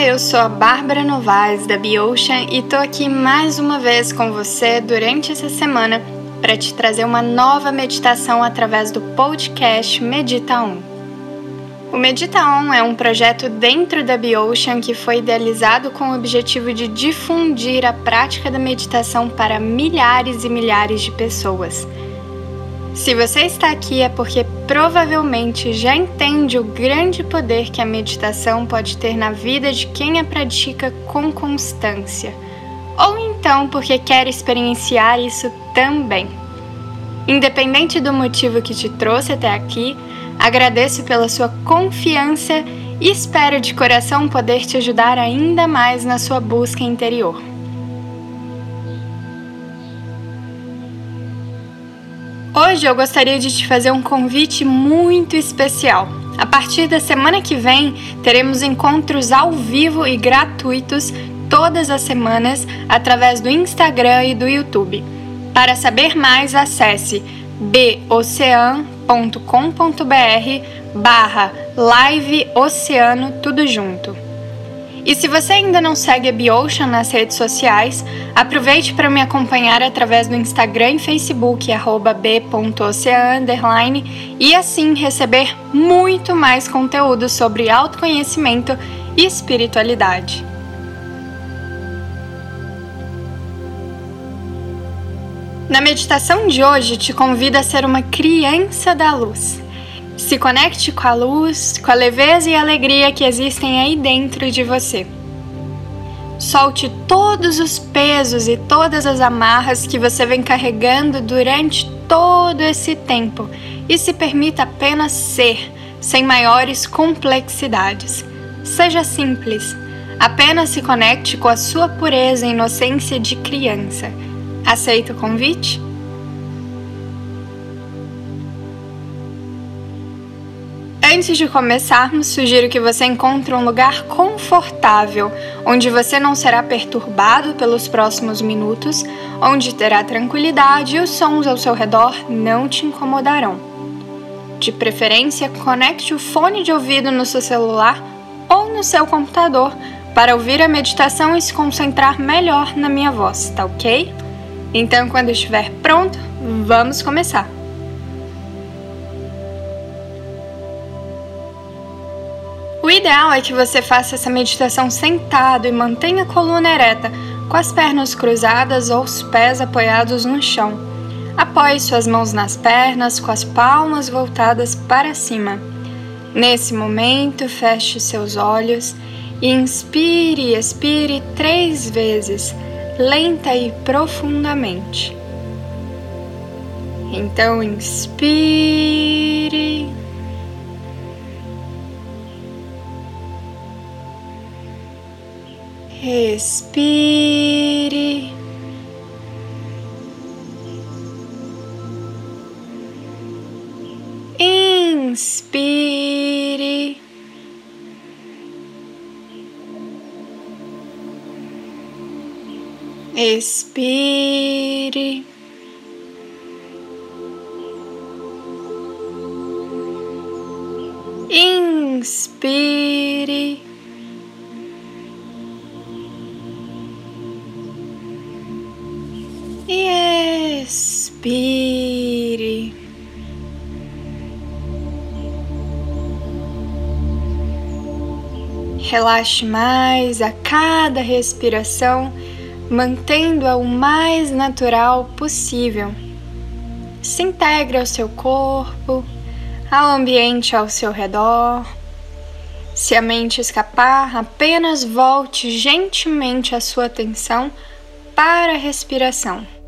Olá, eu sou a Bárbara Novaes da Biocean e tô aqui mais uma vez com você durante essa semana para te trazer uma nova meditação através do podcast Medita On. O Medita On é um projeto dentro da Biocean que foi idealizado com o objetivo de difundir a prática da meditação para milhares e milhares de pessoas. Se você está aqui é porque provavelmente já entende o grande poder que a meditação pode ter na vida de quem a pratica com constância, ou então porque quer experienciar isso também. Independente do motivo que te trouxe até aqui, agradeço pela sua confiança e espero de coração poder te ajudar ainda mais na sua busca interior. Hoje eu gostaria de te fazer um convite muito especial. A partir da semana que vem, teremos encontros ao vivo e gratuitos todas as semanas através do Instagram e do YouTube. Para saber mais, acesse bocean.com.br barra live oceano tudo junto. E se você ainda não segue a Biocean nas redes sociais, aproveite para me acompanhar através do Instagram e Facebook b.ocean e assim receber muito mais conteúdo sobre autoconhecimento e espiritualidade. Na meditação de hoje, te convido a ser uma criança da luz se conecte com a luz, com a leveza e alegria que existem aí dentro de você. Solte todos os pesos e todas as amarras que você vem carregando durante todo esse tempo e se permita apenas ser, sem maiores complexidades. Seja simples. Apenas se conecte com a sua pureza e inocência de criança. Aceita o convite? Antes de começarmos, sugiro que você encontre um lugar confortável, onde você não será perturbado pelos próximos minutos, onde terá tranquilidade e os sons ao seu redor não te incomodarão. De preferência, conecte o fone de ouvido no seu celular ou no seu computador para ouvir a meditação e se concentrar melhor na minha voz, tá ok? Então, quando estiver pronto, vamos começar! Ideal é que você faça essa meditação sentado e mantenha a coluna ereta, com as pernas cruzadas ou os pés apoiados no chão. Apoie suas mãos nas pernas, com as palmas voltadas para cima. Nesse momento, feche seus olhos e inspire e expire três vezes, lenta e profundamente. Então, inspire. Respire. Inspire. Expire. Respire. Relaxe mais a cada respiração, mantendo-a o mais natural possível. Se integre ao seu corpo, ao ambiente ao seu redor. Se a mente escapar, apenas volte gentilmente a sua atenção para a respiração.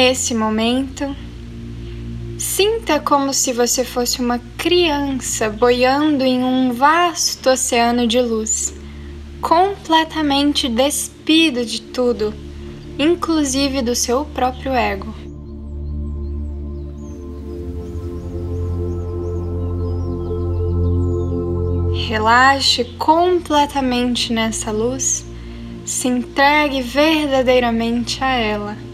Nesse momento, sinta como se você fosse uma criança boiando em um vasto oceano de luz, completamente despido de tudo, inclusive do seu próprio ego. Relaxe completamente nessa luz, se entregue verdadeiramente a ela.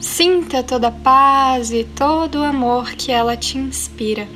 Sinta toda a paz e todo o amor que ela te inspira.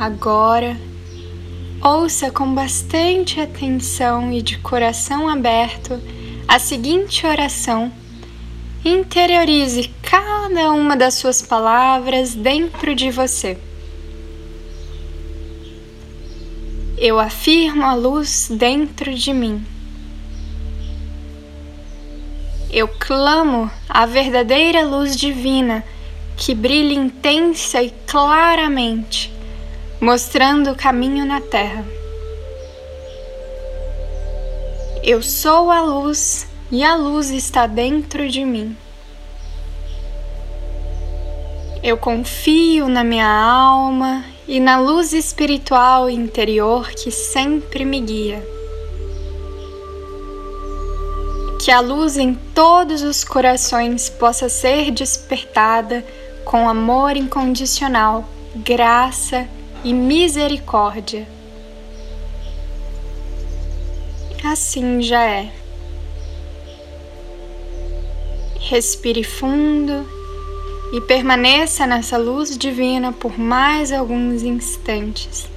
Agora, ouça com bastante atenção e de coração aberto a seguinte oração. Interiorize cada uma das suas palavras dentro de você. Eu afirmo a luz dentro de mim. Eu clamo a verdadeira luz divina que brilha intensa e claramente mostrando o caminho na terra. Eu sou a luz e a luz está dentro de mim. Eu confio na minha alma e na luz espiritual interior que sempre me guia. Que a luz em todos os corações possa ser despertada com amor incondicional, graça e e misericórdia. Assim já é. Respire fundo e permaneça nessa luz divina por mais alguns instantes.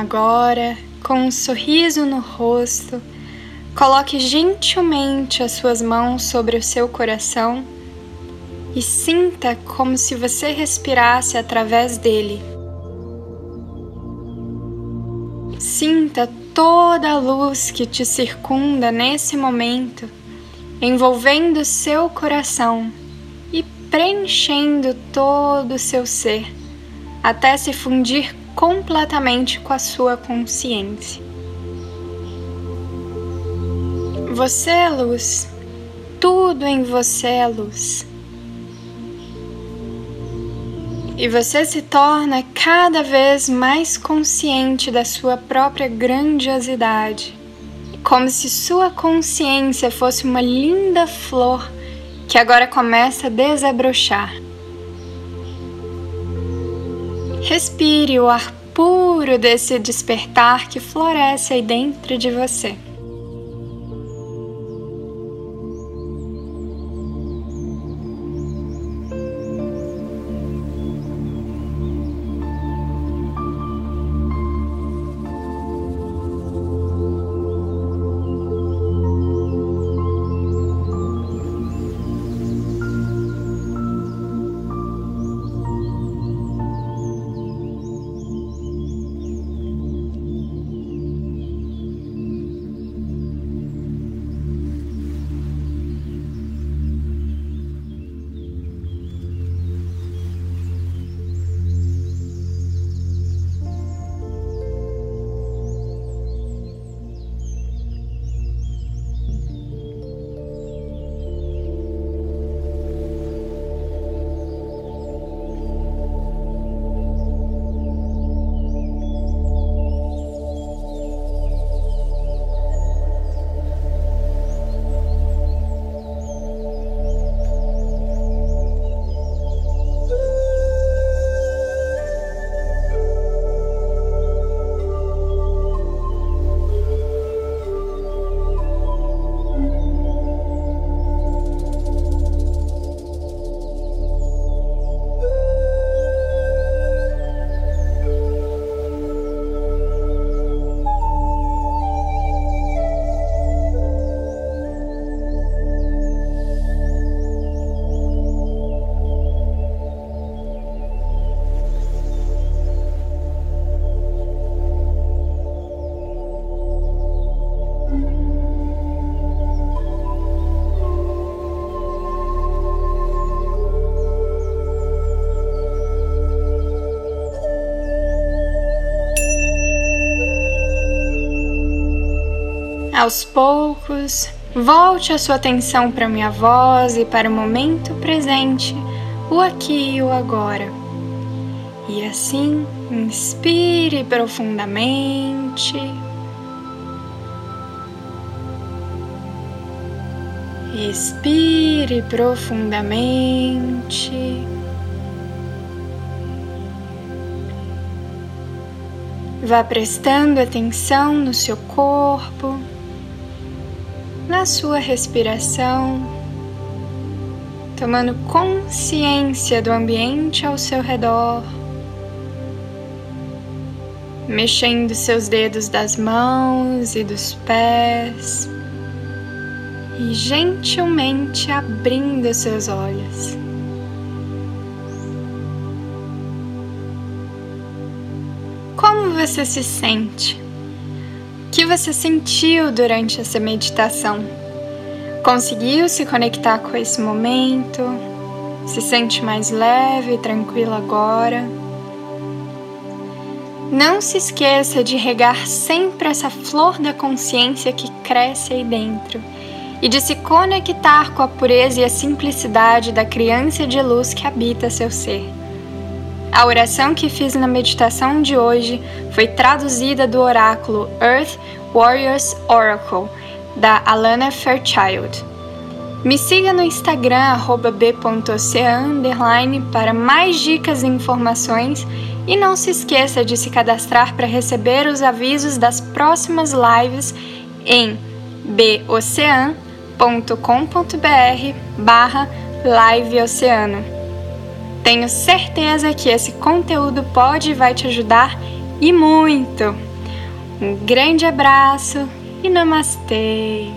Agora, com um sorriso no rosto, coloque gentilmente as suas mãos sobre o seu coração e sinta como se você respirasse através dele. Sinta toda a luz que te circunda nesse momento, envolvendo seu coração e preenchendo todo o seu ser, até se fundir completamente com a sua consciência. Você é luz, tudo em você é luz. E você se torna cada vez mais consciente da sua própria grandiosidade, como se sua consciência fosse uma linda flor que agora começa a desabrochar. Respire o ar puro desse despertar que floresce aí dentro de você. Aos poucos, volte a sua atenção para minha voz e para o momento presente, o aqui e o agora. E assim, inspire profundamente. Expire profundamente. Vá prestando atenção no seu corpo na sua respiração, tomando consciência do ambiente ao seu redor, mexendo seus dedos das mãos e dos pés e gentilmente abrindo seus olhos. Como você se sente? Você sentiu durante essa meditação? Conseguiu se conectar com esse momento? Se sente mais leve e tranquilo agora? Não se esqueça de regar sempre essa flor da consciência que cresce aí dentro e de se conectar com a pureza e a simplicidade da criança de luz que habita seu ser. A oração que fiz na meditação de hoje foi traduzida do oráculo Earth Warriors Oracle, da Alana Fairchild. Me siga no Instagram b.ocean para mais dicas e informações e não se esqueça de se cadastrar para receber os avisos das próximas lives em bocean.com.br barra liveoceano. Tenho certeza que esse conteúdo pode e vai te ajudar e muito! Um grande abraço e namastê!